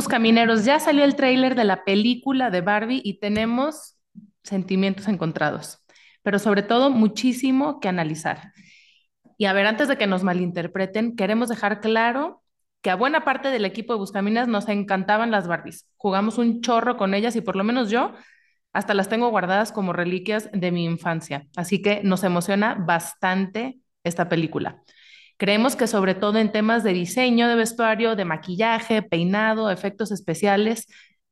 Camineros, ya salió el tráiler de la película de Barbie y tenemos sentimientos encontrados, pero sobre todo muchísimo que analizar. Y a ver, antes de que nos malinterpreten, queremos dejar claro que a buena parte del equipo de Buscaminas nos encantaban las Barbies. Jugamos un chorro con ellas y por lo menos yo hasta las tengo guardadas como reliquias de mi infancia. Así que nos emociona bastante esta película. Creemos que sobre todo en temas de diseño de vestuario, de maquillaje, peinado, efectos especiales,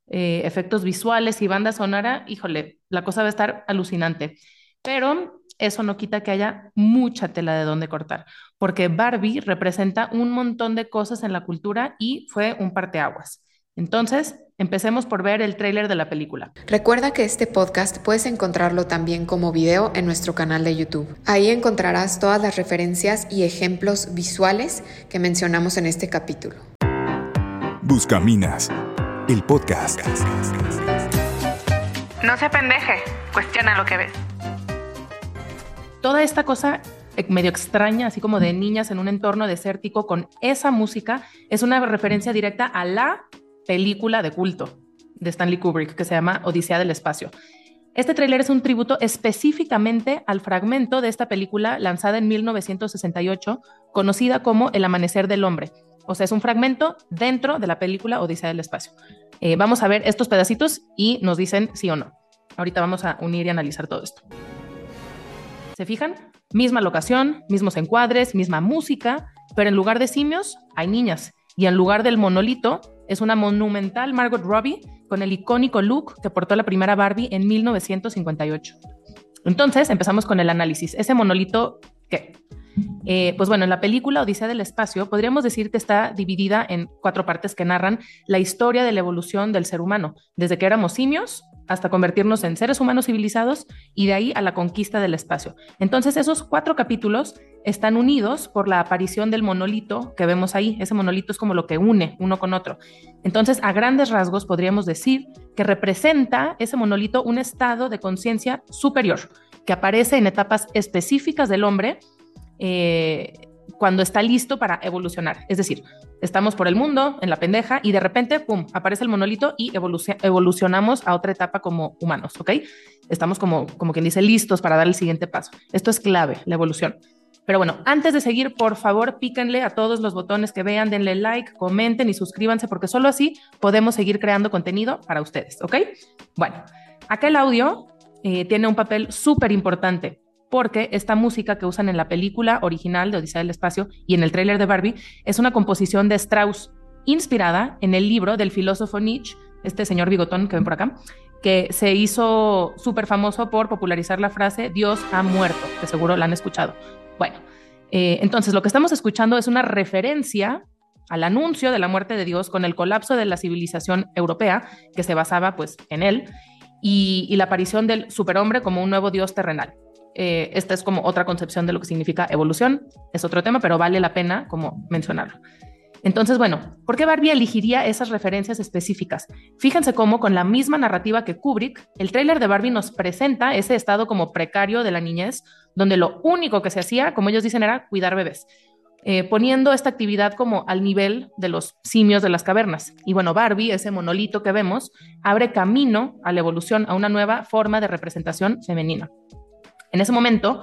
eh, efectos visuales y banda sonora, híjole, la cosa va a estar alucinante. Pero eso no quita que haya mucha tela de donde cortar, porque Barbie representa un montón de cosas en la cultura y fue un parteaguas. Entonces, empecemos por ver el tráiler de la película. Recuerda que este podcast puedes encontrarlo también como video en nuestro canal de YouTube. Ahí encontrarás todas las referencias y ejemplos visuales que mencionamos en este capítulo. Buscaminas, el podcast. No se pendeje, cuestiona lo que ves. Toda esta cosa eh, medio extraña, así como de niñas en un entorno desértico con esa música, es una referencia directa a la película de culto de Stanley Kubrick que se llama Odisea del Espacio. Este tráiler es un tributo específicamente al fragmento de esta película lanzada en 1968, conocida como El Amanecer del Hombre. O sea, es un fragmento dentro de la película Odisea del Espacio. Eh, vamos a ver estos pedacitos y nos dicen sí o no. Ahorita vamos a unir y analizar todo esto. ¿Se fijan? Misma locación, mismos encuadres, misma música, pero en lugar de simios hay niñas y en lugar del monolito es una monumental Margot Robbie con el icónico look que portó la primera Barbie en 1958. Entonces empezamos con el análisis. Ese monolito, ¿qué? Eh, pues bueno, en la película Odisea del Espacio podríamos decir que está dividida en cuatro partes que narran la historia de la evolución del ser humano, desde que éramos simios hasta convertirnos en seres humanos civilizados y de ahí a la conquista del espacio. Entonces esos cuatro capítulos están unidos por la aparición del monolito que vemos ahí. Ese monolito es como lo que une uno con otro. Entonces, a grandes rasgos podríamos decir que representa ese monolito un estado de conciencia superior que aparece en etapas específicas del hombre. Eh, cuando está listo para evolucionar. Es decir, estamos por el mundo, en la pendeja, y de repente, ¡pum!, aparece el monolito y evolucionamos a otra etapa como humanos, ¿ok? Estamos como, como quien dice, listos para dar el siguiente paso. Esto es clave, la evolución. Pero bueno, antes de seguir, por favor, píquenle a todos los botones que vean, denle like, comenten y suscríbanse, porque solo así podemos seguir creando contenido para ustedes, ¿ok? Bueno, acá el audio eh, tiene un papel súper importante porque esta música que usan en la película original de Odisea del Espacio y en el tráiler de Barbie es una composición de Strauss, inspirada en el libro del filósofo Nietzsche, este señor bigotón que ven por acá, que se hizo súper famoso por popularizar la frase Dios ha muerto, que seguro la han escuchado. Bueno, eh, entonces lo que estamos escuchando es una referencia al anuncio de la muerte de Dios con el colapso de la civilización europea, que se basaba pues en él, y, y la aparición del superhombre como un nuevo Dios terrenal. Eh, esta es como otra concepción de lo que significa evolución, es otro tema, pero vale la pena como mencionarlo. Entonces, bueno, ¿por qué Barbie elegiría esas referencias específicas? Fíjense cómo con la misma narrativa que Kubrick, el tráiler de Barbie nos presenta ese estado como precario de la niñez, donde lo único que se hacía, como ellos dicen, era cuidar bebés. Eh, poniendo esta actividad como al nivel de los simios de las cavernas. Y bueno, Barbie, ese monolito que vemos, abre camino a la evolución, a una nueva forma de representación femenina. En ese momento,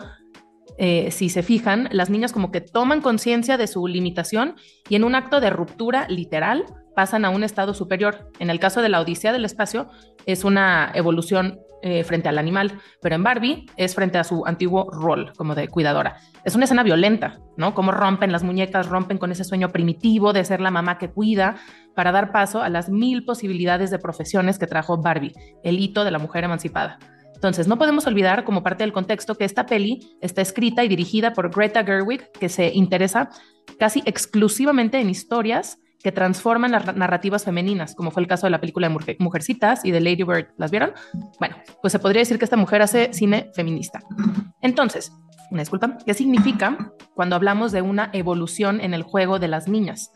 eh, si se fijan, las niñas como que toman conciencia de su limitación y en un acto de ruptura literal pasan a un estado superior. En el caso de la Odisea del Espacio es una evolución eh, frente al animal, pero en Barbie es frente a su antiguo rol como de cuidadora. Es una escena violenta, ¿no? Como rompen las muñecas, rompen con ese sueño primitivo de ser la mamá que cuida para dar paso a las mil posibilidades de profesiones que trajo Barbie, el hito de la mujer emancipada. Entonces, no podemos olvidar como parte del contexto que esta peli está escrita y dirigida por Greta Gerwig, que se interesa casi exclusivamente en historias que transforman las narrativas femeninas, como fue el caso de la película de Mujercitas y de Lady Bird. ¿Las vieron? Bueno, pues se podría decir que esta mujer hace cine feminista. Entonces, una disculpa, ¿qué significa cuando hablamos de una evolución en el juego de las niñas?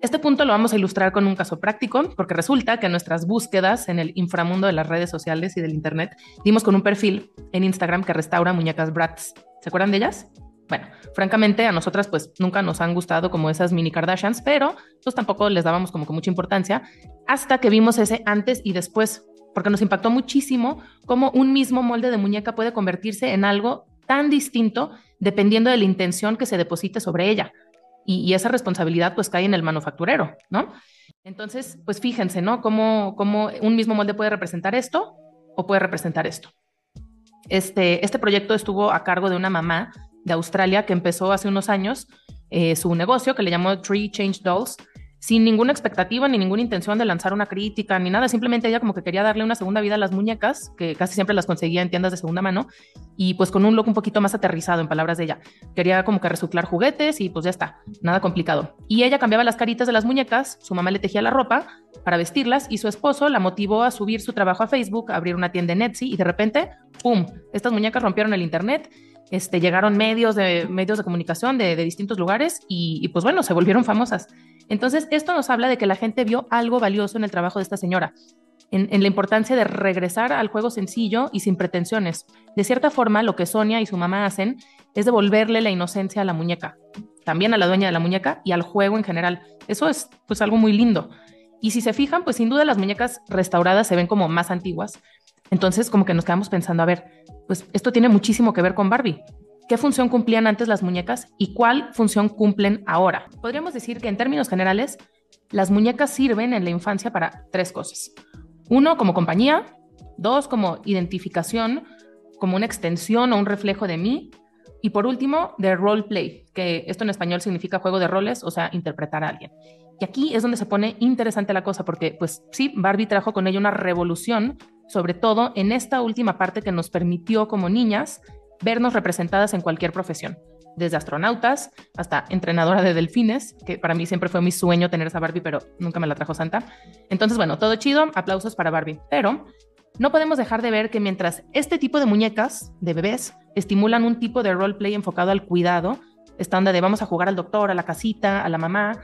Este punto lo vamos a ilustrar con un caso práctico, porque resulta que en nuestras búsquedas en el inframundo de las redes sociales y del Internet dimos con un perfil en Instagram que restaura muñecas Bratz. ¿Se acuerdan de ellas? Bueno, francamente a nosotras pues nunca nos han gustado como esas mini Kardashians, pero pues tampoco les dábamos como que mucha importancia hasta que vimos ese antes y después, porque nos impactó muchísimo cómo un mismo molde de muñeca puede convertirse en algo tan distinto dependiendo de la intención que se deposite sobre ella. Y, esa responsabilidad pues cae en el manufacturero, ¿no? Entonces, pues fíjense, ¿no? Cómo, cómo un mismo molde puede representar esto o puede representar esto. Este, este proyecto estuvo a cargo de una mamá de Australia que empezó hace unos años eh, su negocio que le llamó Tree Change Dolls sin ninguna expectativa ni ninguna intención de lanzar una crítica ni nada, simplemente ella como que quería darle una segunda vida a las muñecas, que casi siempre las conseguía en tiendas de segunda mano, y pues con un look un poquito más aterrizado, en palabras de ella. Quería como que reciclar juguetes y pues ya está, nada complicado. Y ella cambiaba las caritas de las muñecas, su mamá le tejía la ropa para vestirlas y su esposo la motivó a subir su trabajo a Facebook, a abrir una tienda en Etsy y de repente, ¡pum!, estas muñecas rompieron el internet este, llegaron medios de, medios de comunicación de, distintos lugares y, pues bueno, se volvieron famosas. Entonces, esto nos habla de que la gente vio algo valioso en el trabajo de esta señora, en, en, la importancia de regresar al juego sencillo y sin pretensiones. De cierta forma, lo que Sonia y su mamá hacen es devolverle la inocencia a la muñeca, también a la dueña de la muñeca y al juego en general. Eso es pues algo muy lindo. Y si se fijan, pues sin duda las muñecas restauradas se ven como más antiguas, entonces, como que nos quedamos pensando, a ver, pues esto tiene muchísimo que ver con Barbie. ¿Qué función cumplían antes las muñecas y cuál función cumplen ahora? Podríamos decir que en términos generales, las muñecas sirven en la infancia para tres cosas. Uno, como compañía. Dos, como identificación, como una extensión o un reflejo de mí. Y por último, de role play, que esto en español significa juego de roles, o sea, interpretar a alguien. Y aquí es donde se pone interesante la cosa, porque pues sí, Barbie trajo con ella una revolución sobre todo en esta última parte que nos permitió como niñas vernos representadas en cualquier profesión, desde astronautas hasta entrenadora de delfines, que para mí siempre fue mi sueño tener esa Barbie, pero nunca me la trajo Santa. Entonces, bueno, todo chido, aplausos para Barbie, pero no podemos dejar de ver que mientras este tipo de muñecas de bebés estimulan un tipo de roleplay enfocado al cuidado, estándar de vamos a jugar al doctor, a la casita, a la mamá,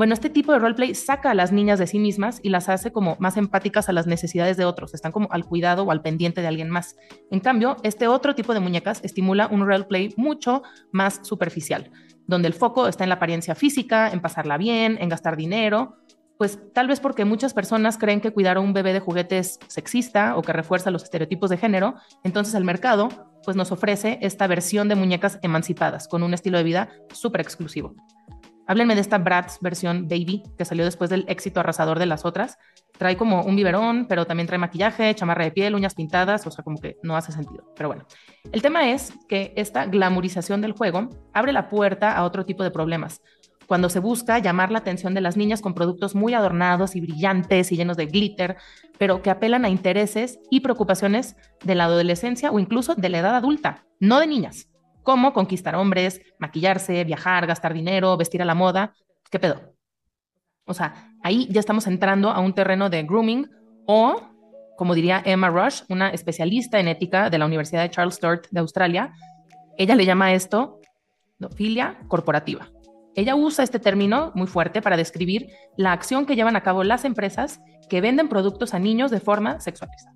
bueno, este tipo de roleplay saca a las niñas de sí mismas y las hace como más empáticas a las necesidades de otros, están como al cuidado o al pendiente de alguien más. En cambio, este otro tipo de muñecas estimula un roleplay mucho más superficial, donde el foco está en la apariencia física, en pasarla bien, en gastar dinero, pues tal vez porque muchas personas creen que cuidar a un bebé de juguetes sexista o que refuerza los estereotipos de género, entonces el mercado pues nos ofrece esta versión de muñecas emancipadas con un estilo de vida súper exclusivo. Háblenme de esta Bratz versión Baby que salió después del éxito arrasador de las otras. Trae como un biberón, pero también trae maquillaje, chamarra de piel, uñas pintadas, o sea, como que no hace sentido. Pero bueno, el tema es que esta glamorización del juego abre la puerta a otro tipo de problemas. Cuando se busca llamar la atención de las niñas con productos muy adornados y brillantes y llenos de glitter, pero que apelan a intereses y preocupaciones de la adolescencia o incluso de la edad adulta, no de niñas. ¿Cómo conquistar hombres, maquillarse, viajar, gastar dinero, vestir a la moda? ¿Qué pedo? O sea, ahí ya estamos entrando a un terreno de grooming o, como diría Emma Rush, una especialista en ética de la Universidad de Charles Sturt de Australia, ella le llama esto filia corporativa. Ella usa este término muy fuerte para describir la acción que llevan a cabo las empresas que venden productos a niños de forma sexualizada.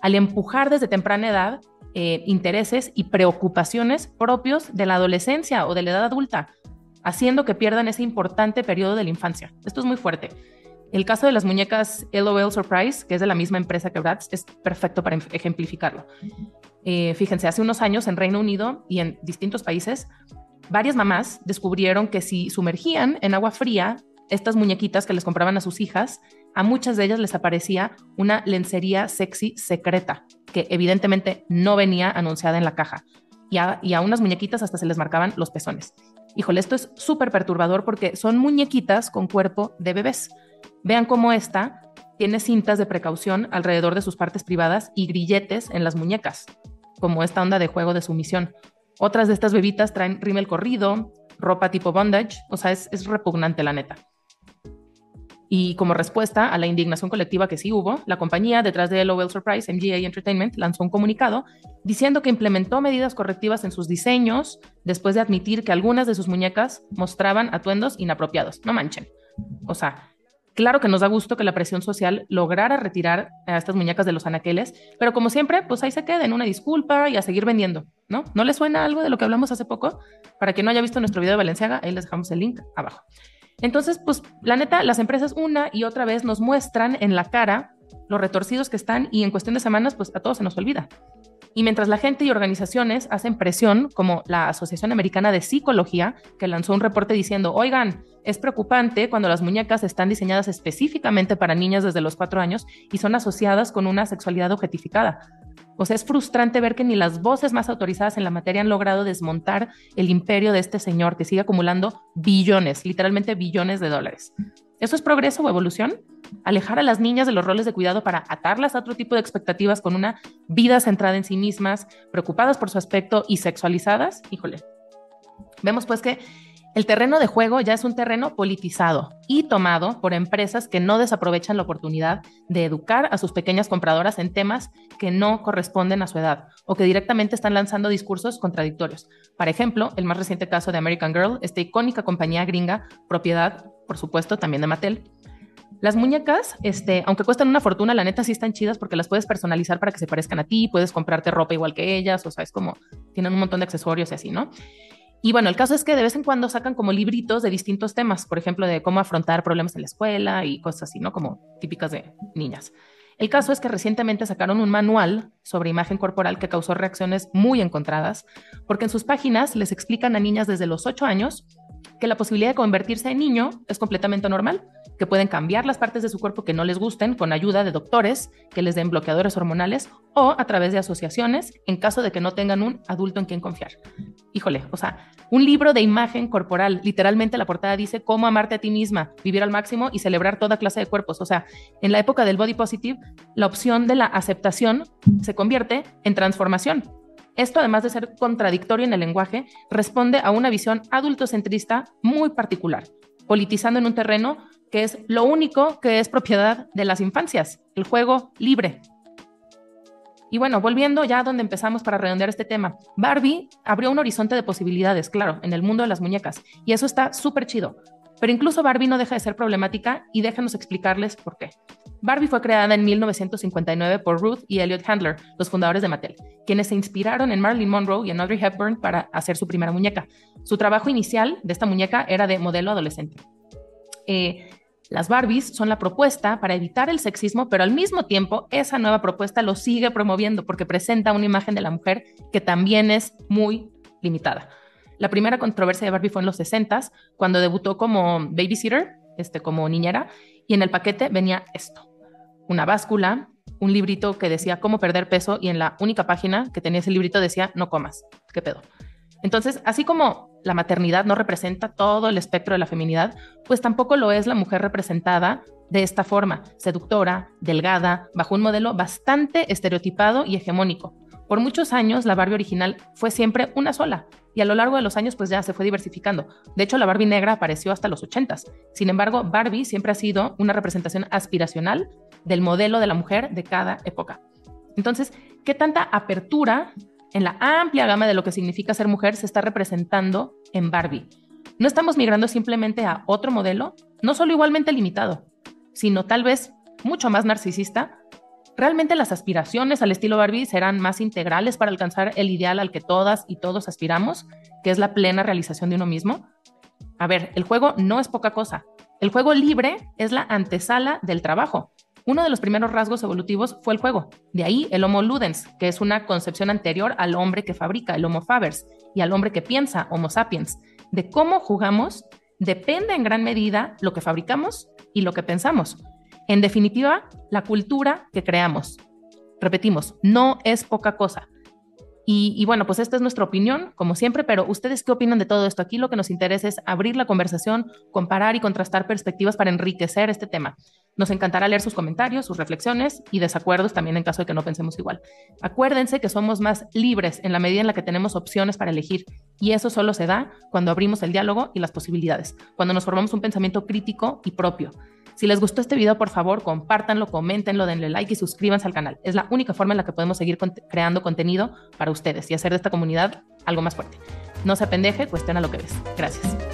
Al empujar desde temprana edad eh, intereses y preocupaciones propios de la adolescencia o de la edad adulta, haciendo que pierdan ese importante periodo de la infancia. Esto es muy fuerte. El caso de las muñecas LOL Surprise, que es de la misma empresa que Bratz, es perfecto para ejemplificarlo. Eh, fíjense, hace unos años en Reino Unido y en distintos países, varias mamás descubrieron que si sumergían en agua fría estas muñequitas que les compraban a sus hijas, a muchas de ellas les aparecía una lencería sexy secreta, que evidentemente no venía anunciada en la caja. Y a, y a unas muñequitas hasta se les marcaban los pezones. Híjole, esto es súper perturbador porque son muñequitas con cuerpo de bebés. Vean cómo esta tiene cintas de precaución alrededor de sus partes privadas y grilletes en las muñecas, como esta onda de juego de sumisión. Otras de estas bebitas traen rímel corrido, ropa tipo bondage, o sea, es, es repugnante la neta. Y como respuesta a la indignación colectiva que sí hubo, la compañía detrás de LOL Surprise, MGA Entertainment, lanzó un comunicado diciendo que implementó medidas correctivas en sus diseños después de admitir que algunas de sus muñecas mostraban atuendos inapropiados. No manchen. O sea, Claro que nos da gusto que la presión social lograra retirar a estas muñecas de los anaqueles, pero como siempre, pues ahí se queda en una disculpa y a seguir vendiendo, ¿no? ¿No les suena algo de lo que hablamos hace poco? Para quien no haya visto nuestro video de Valenciaga, ahí les dejamos el link abajo. Entonces, pues la neta, las empresas una y otra vez nos muestran en la cara los retorcidos que están y en cuestión de semanas, pues a todos se nos olvida. Y mientras la gente y organizaciones hacen presión, como la Asociación Americana de Psicología, que lanzó un reporte diciendo, oigan, es preocupante cuando las muñecas están diseñadas específicamente para niñas desde los cuatro años y son asociadas con una sexualidad objetificada. O sea, es frustrante ver que ni las voces más autorizadas en la materia han logrado desmontar el imperio de este señor que sigue acumulando billones, literalmente billones de dólares. ¿Eso es progreso o evolución? Alejar a las niñas de los roles de cuidado para atarlas a otro tipo de expectativas con una vida centrada en sí mismas, preocupadas por su aspecto y sexualizadas. Híjole. Vemos pues que el terreno de juego ya es un terreno politizado y tomado por empresas que no desaprovechan la oportunidad de educar a sus pequeñas compradoras en temas que no corresponden a su edad o que directamente están lanzando discursos contradictorios. Por ejemplo, el más reciente caso de American Girl, esta icónica compañía gringa, propiedad, por supuesto, también de Mattel. Las muñecas, este, aunque cuestan una fortuna, la neta sí están chidas porque las puedes personalizar para que se parezcan a ti, puedes comprarte ropa igual que ellas, o sea, es como tienen un montón de accesorios y así, ¿no? Y bueno, el caso es que de vez en cuando sacan como libritos de distintos temas, por ejemplo, de cómo afrontar problemas en la escuela y cosas así, ¿no? Como típicas de niñas. El caso es que recientemente sacaron un manual sobre imagen corporal que causó reacciones muy encontradas, porque en sus páginas les explican a niñas desde los 8 años que la posibilidad de convertirse en niño es completamente normal, que pueden cambiar las partes de su cuerpo que no les gusten con ayuda de doctores que les den bloqueadores hormonales o a través de asociaciones en caso de que no tengan un adulto en quien confiar. Híjole, o sea, un libro de imagen corporal, literalmente la portada dice cómo amarte a ti misma, vivir al máximo y celebrar toda clase de cuerpos. O sea, en la época del body positive, la opción de la aceptación se convierte en transformación esto, además de ser contradictorio en el lenguaje, responde a una visión adultocentrista muy particular, politizando en un terreno que es lo único que es propiedad de las infancias, el juego libre. Y bueno, volviendo ya a donde empezamos para redondear este tema, Barbie abrió un horizonte de posibilidades, claro, en el mundo de las muñecas, y eso está súper chido. Pero incluso Barbie no deja de ser problemática y déjanos explicarles por qué. Barbie fue creada en 1959 por Ruth y Elliot Handler, los fundadores de Mattel, quienes se inspiraron en Marilyn Monroe y en Audrey Hepburn para hacer su primera muñeca. Su trabajo inicial de esta muñeca era de modelo adolescente. Eh, las Barbies son la propuesta para evitar el sexismo, pero al mismo tiempo esa nueva propuesta lo sigue promoviendo porque presenta una imagen de la mujer que también es muy limitada. La primera controversia de Barbie fue en los 60 cuando debutó como babysitter, este, como niñera, y en el paquete venía esto una báscula, un librito que decía cómo perder peso y en la única página que tenía ese librito decía no comas. ¿Qué pedo? Entonces, así como la maternidad no representa todo el espectro de la feminidad, pues tampoco lo es la mujer representada de esta forma, seductora, delgada, bajo un modelo bastante estereotipado y hegemónico. Por muchos años la Barbie original fue siempre una sola y a lo largo de los años pues ya se fue diversificando. De hecho la Barbie negra apareció hasta los 80 Sin embargo, Barbie siempre ha sido una representación aspiracional del modelo de la mujer de cada época. Entonces, ¿qué tanta apertura en la amplia gama de lo que significa ser mujer se está representando en Barbie? No estamos migrando simplemente a otro modelo, no solo igualmente limitado, sino tal vez mucho más narcisista. ¿Realmente las aspiraciones al estilo Barbie serán más integrales para alcanzar el ideal al que todas y todos aspiramos, que es la plena realización de uno mismo? A ver, el juego no es poca cosa. El juego libre es la antesala del trabajo. Uno de los primeros rasgos evolutivos fue el juego. De ahí el Homo ludens, que es una concepción anterior al hombre que fabrica, el Homo fabers, y al hombre que piensa, Homo sapiens. De cómo jugamos depende en gran medida lo que fabricamos y lo que pensamos. En definitiva, la cultura que creamos. Repetimos, no es poca cosa. Y, bueno, pues esta es nuestra opinión, como siempre, pero ¿ustedes qué opinan de todo esto? Aquí lo que nos interesa es abrir la conversación, comparar y contrastar perspectivas para enriquecer este tema. Nos encantará leer sus comentarios, sus reflexiones y desacuerdos también en caso de que no pensemos igual. Acuérdense que somos más libres en la medida en la que tenemos opciones para elegir y eso solo se da cuando abrimos el diálogo y las posibilidades, cuando nos formamos un pensamiento crítico y propio. Si les gustó este video, por favor, compártanlo, coméntenlo, denle like y suscríbanse al canal. Es la única forma en la que podemos seguir creando contenido para ustedes y hacer de esta comunidad algo más fuerte. No se apendeje, cuestiona lo que ves. Gracias.